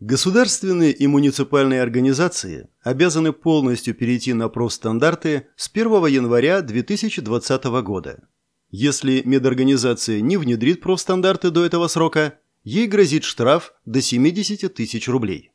Государственные и муниципальные организации обязаны полностью перейти на профстандарты с 1 января 2020 года. Если медорганизация не внедрит профстандарты до этого срока, ей грозит штраф до 70 тысяч рублей.